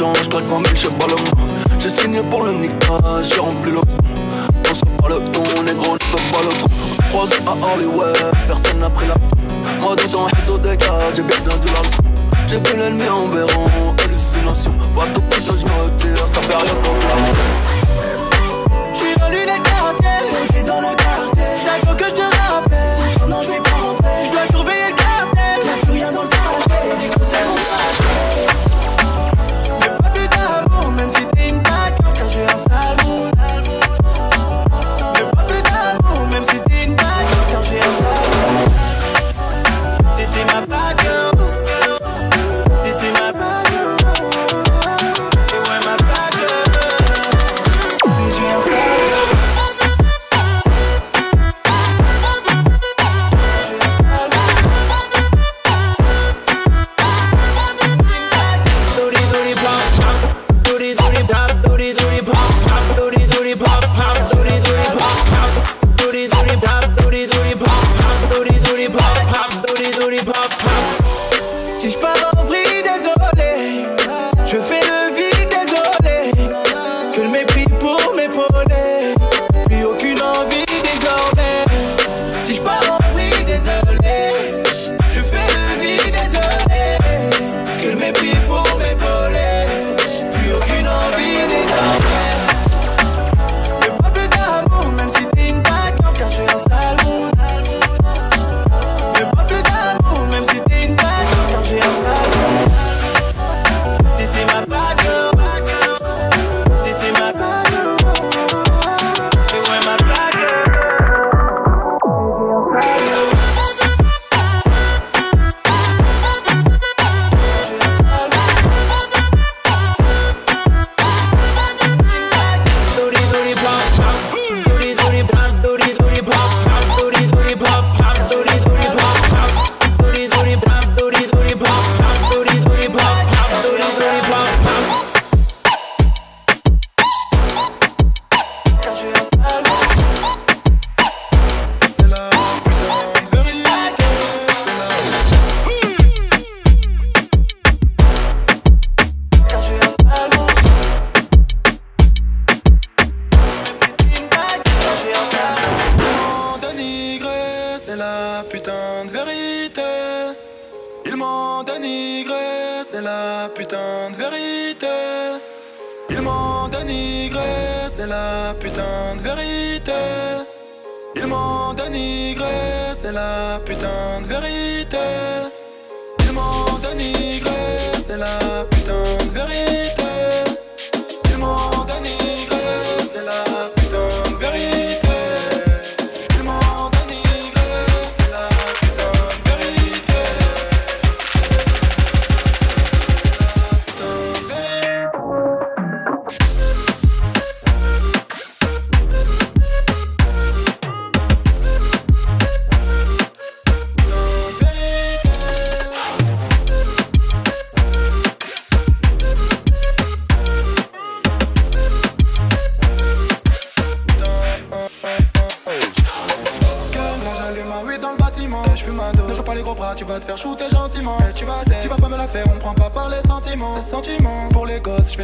change, claque ma mille chez Balmain. J'ai signé pour le niquage, j'ai rempli le On sent pas le ton, négro, ne fait pas le con. On se croise à Hollywood, personne n'a pris la Moi dedans, réseau des cartes, j'ai bien perdu la. J'ai vu l'ennemi en béron, hallucination. Pas tout putain, je me retire, ça fait rien pour la J'suis dans l'une des quartiers, j'vis dans le quartier. T'as que je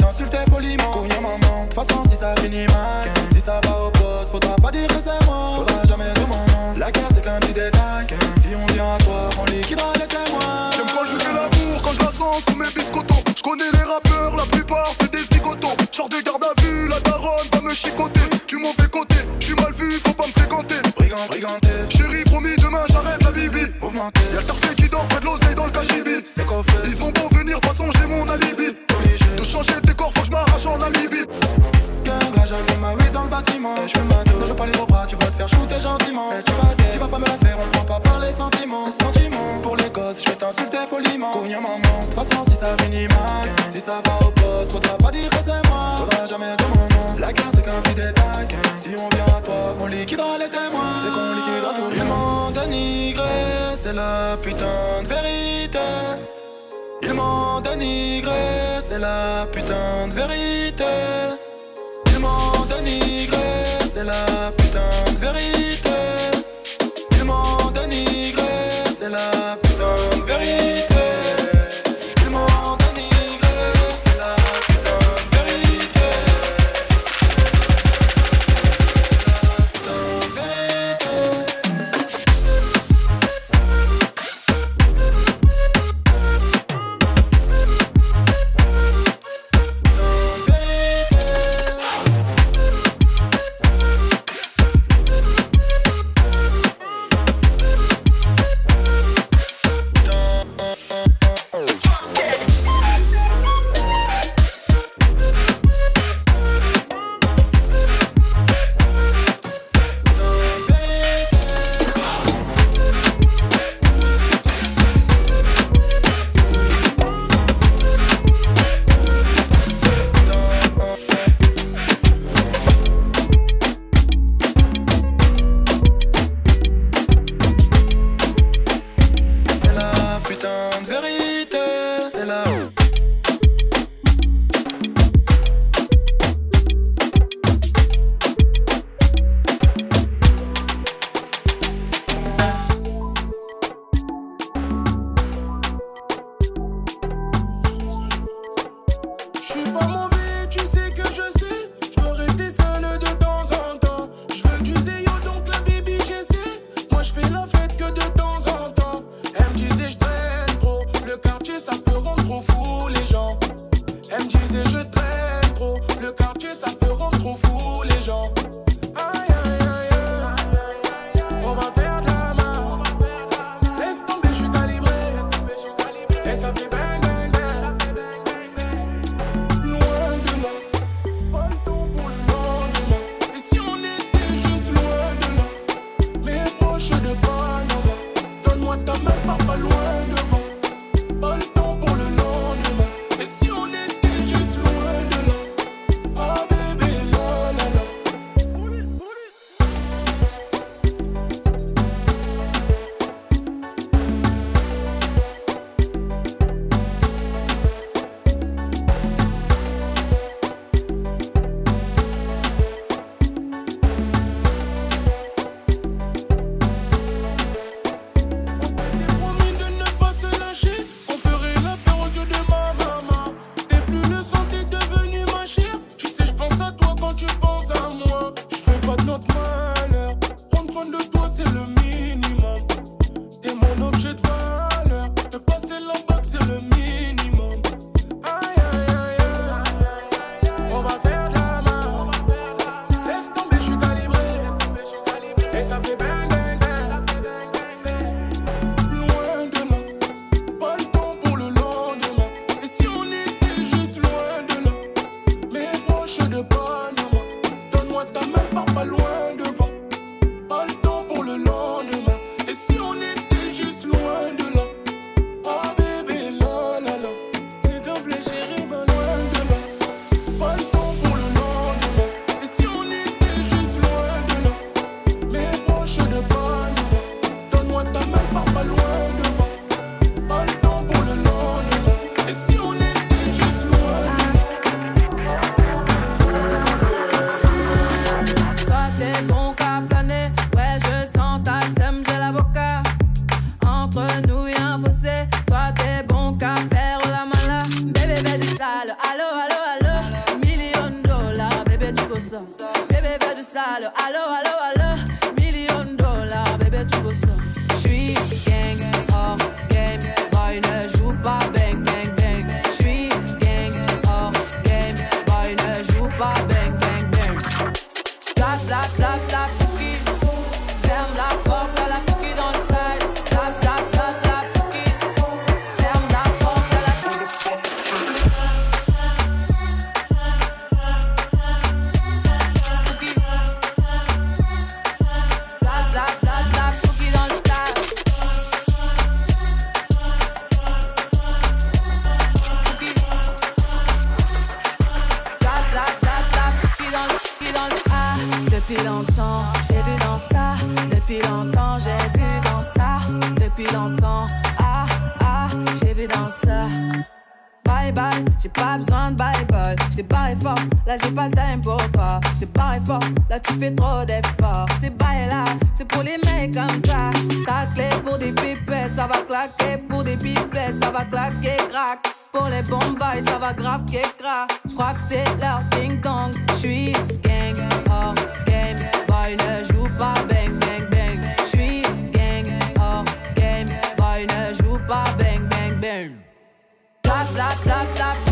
t'insulter poliment. Cognon maman, de toute façon si ça finit mal, si ça va au poste, faudra pas dire que c'est moi. Faudra jamais dire mon nom. La guerre c'est qu'un petit détail. Si on vient à toi, on liquidera les témoins. J'aime quand je fais l'amour, quand je la sens sous mes biscottos. Je connais les rappeurs, la plupart c'est des zigotos. Genre de garde à vue, la daronne va me chicoter. Tu m'en fais côté, je suis mal vu, faut pas me fréquenter. Brigand, briganté, Chérie, promis, demain j'arrête la bibi. mouvementé, Y'a le qui dort près de l'oseille dans le cachibi. c'est coffré, Ils ont beau le je fume ma dose, je joue pas les gros bras, tu vas te faire shooter gentiment. Et tu vas tu vas pas me la faire, on prend pas par les sentiments. Sentiments pour les gosses, je vais t'insulter poliment. Cognon maman, de toute façon si ça finit mal, si ça va au poste, faudra pas dire que c'est moi. Faudra jamais dire mon nom. La guerre c'est qu'un petit détail. Si on vient à toi, on liquidera les témoins. C'est qu'on liquidera tout. Ils m'ont dénigré, c'est la putain de vérité. Ils m'ont dénigré, c'est la putain de vérité. Ils m'ont dénigré, c'est la putain de vérité. Ils m'ont dénigré, c'est la putain de vérité. Dans ça. Bye bye, j'ai pas besoin de bye bye. J't'ai barré fort, là j'ai pas le time pour toi. J't'ai barré fort, là tu fais trop d'efforts. C'est bye là, c'est pour les mecs comme toi. Ta clé pour des pipettes, ça va claquer. Pour des pipettes, ça va claquer, crack. Pour les bombes, ça va grave crack. J'crois que c'est leur ding dong. J'suis gang, hors game. Boy, blah, blah, blah.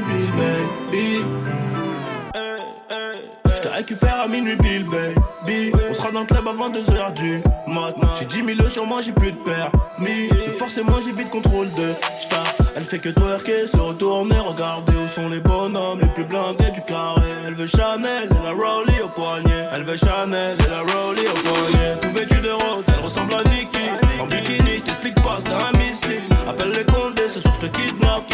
Baby. Je te récupère à minuit, Bill, baby. On sera dans le club avant 2h du mat. J'ai 10 000 sur moi, j'ai plus de permis. Donc forcément, j'ai vite contrôle de staff. Elle fait que twerker, se retourner, regarder où sont les bonhommes les plus blindés du carré. Elle veut Chanel et la Rowley au poignet. Elle veut Chanel et la Rowley au poignet. Tout vêtue de rose, elle ressemble à Nikki. En bikini, je t'explique pas, c'est un missile. Appelle les condés, ce soir je te kidnappe.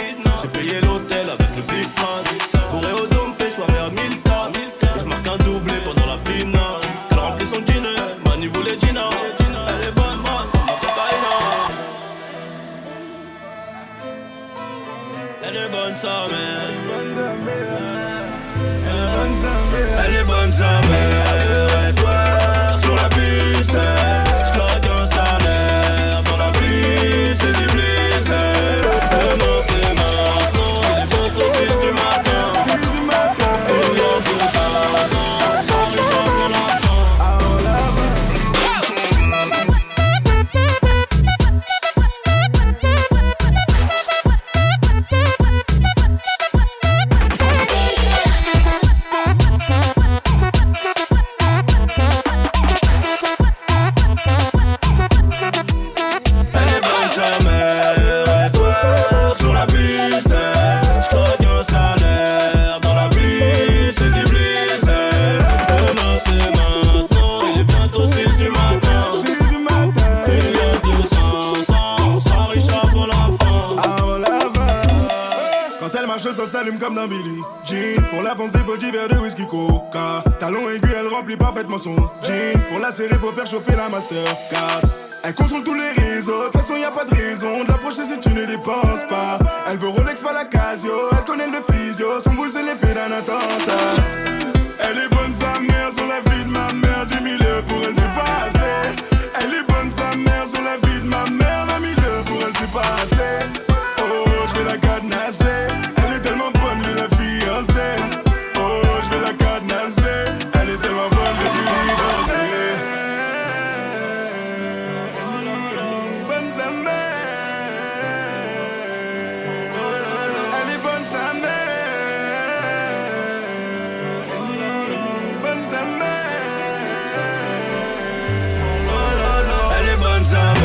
Elle contrôle tous les réseaux, de toute façon y a pas de raison de l'approcher si tu ne dépenses pas. Elle veut Rolex, pas la Casio, elle connaît le physio. Son boule c'est l'effet d'un attentat. Elle est bonne sa mère sur la vie de ma mère. 10 000 euros pour elle c'est pas assez Elle est bonne sa mère sur la vie mère Elle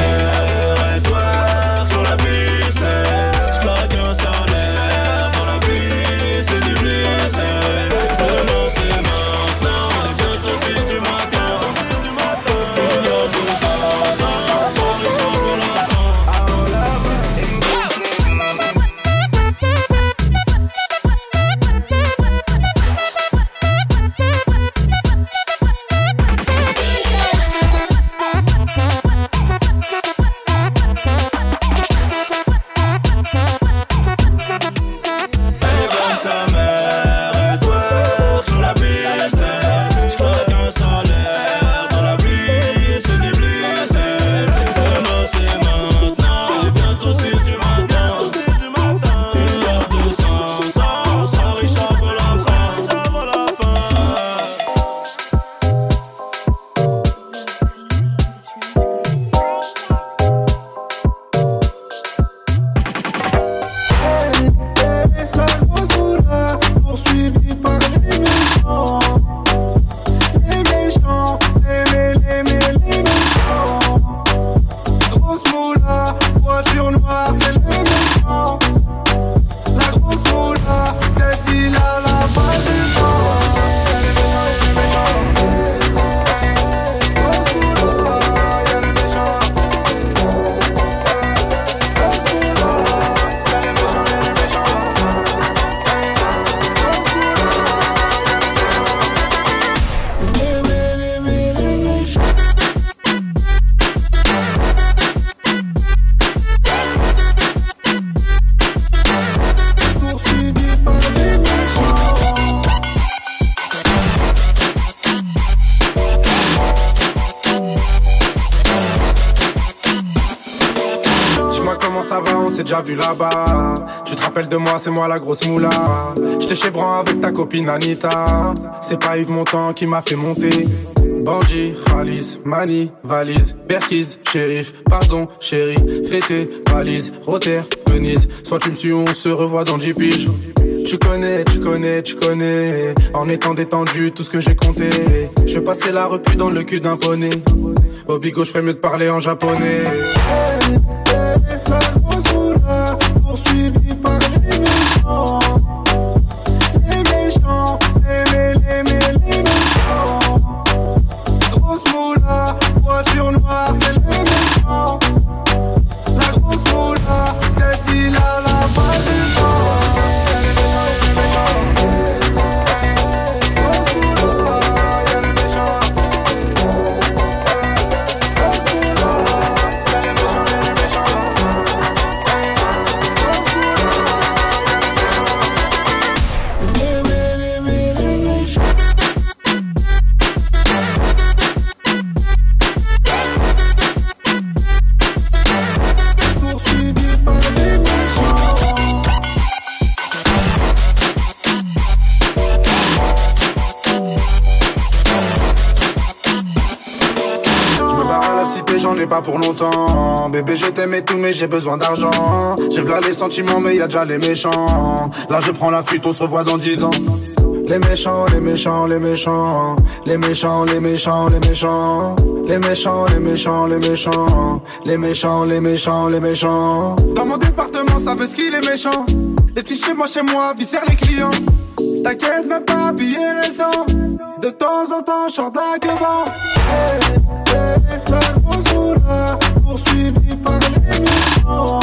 s'est déjà vu là-bas. Tu te rappelles de moi, c'est moi la grosse moula. J'étais chez Bran avec ta copine Anita. C'est pas Yves Montand qui m'a fait monter. Bandit, Khalis, Mani, valise, Berkiz, shérif, pardon, chérie, fêté, valise, Rotter, Venise. Soit tu me suis, on se revoit dans 10 piges. Tu connais, tu connais, tu connais. En étant détendu, tout ce que j'ai compté. Je vais passer la repu dans le cul d'un poney. Au bigo, je mieux de parler en japonais. Pour longtemps. Bébé, je t'aime et tout, mais j'ai besoin d'argent. J'ai v'là les sentiments, mais y a déjà les méchants. Là, je prends la fuite, on se revoit dans 10 ans. Les méchants, les méchants, les méchants. Les méchants, les méchants, les méchants. Les méchants, les méchants, les méchants. Les méchants, les méchants, les méchants. Dans mon département, ça veut ce qu'il est méchant. Les petits chez moi, chez moi, viscèrent les clients. T'inquiète même pas, billet récent. De temps en temps, je d'un Hey, poursuivie par les méchants.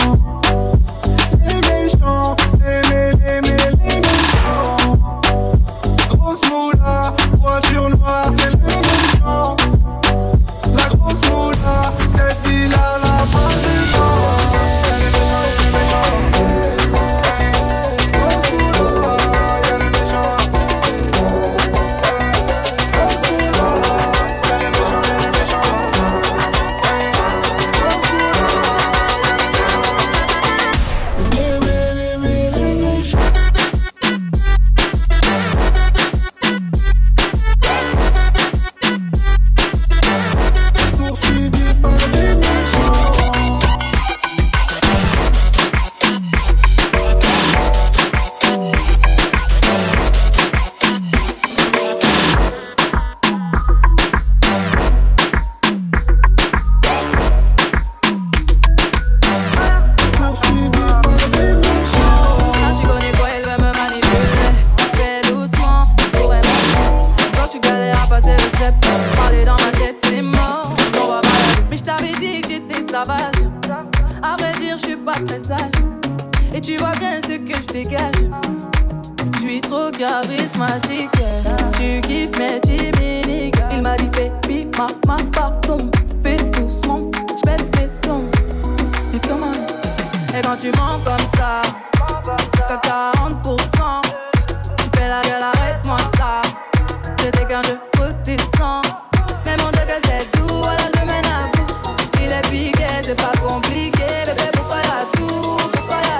magic.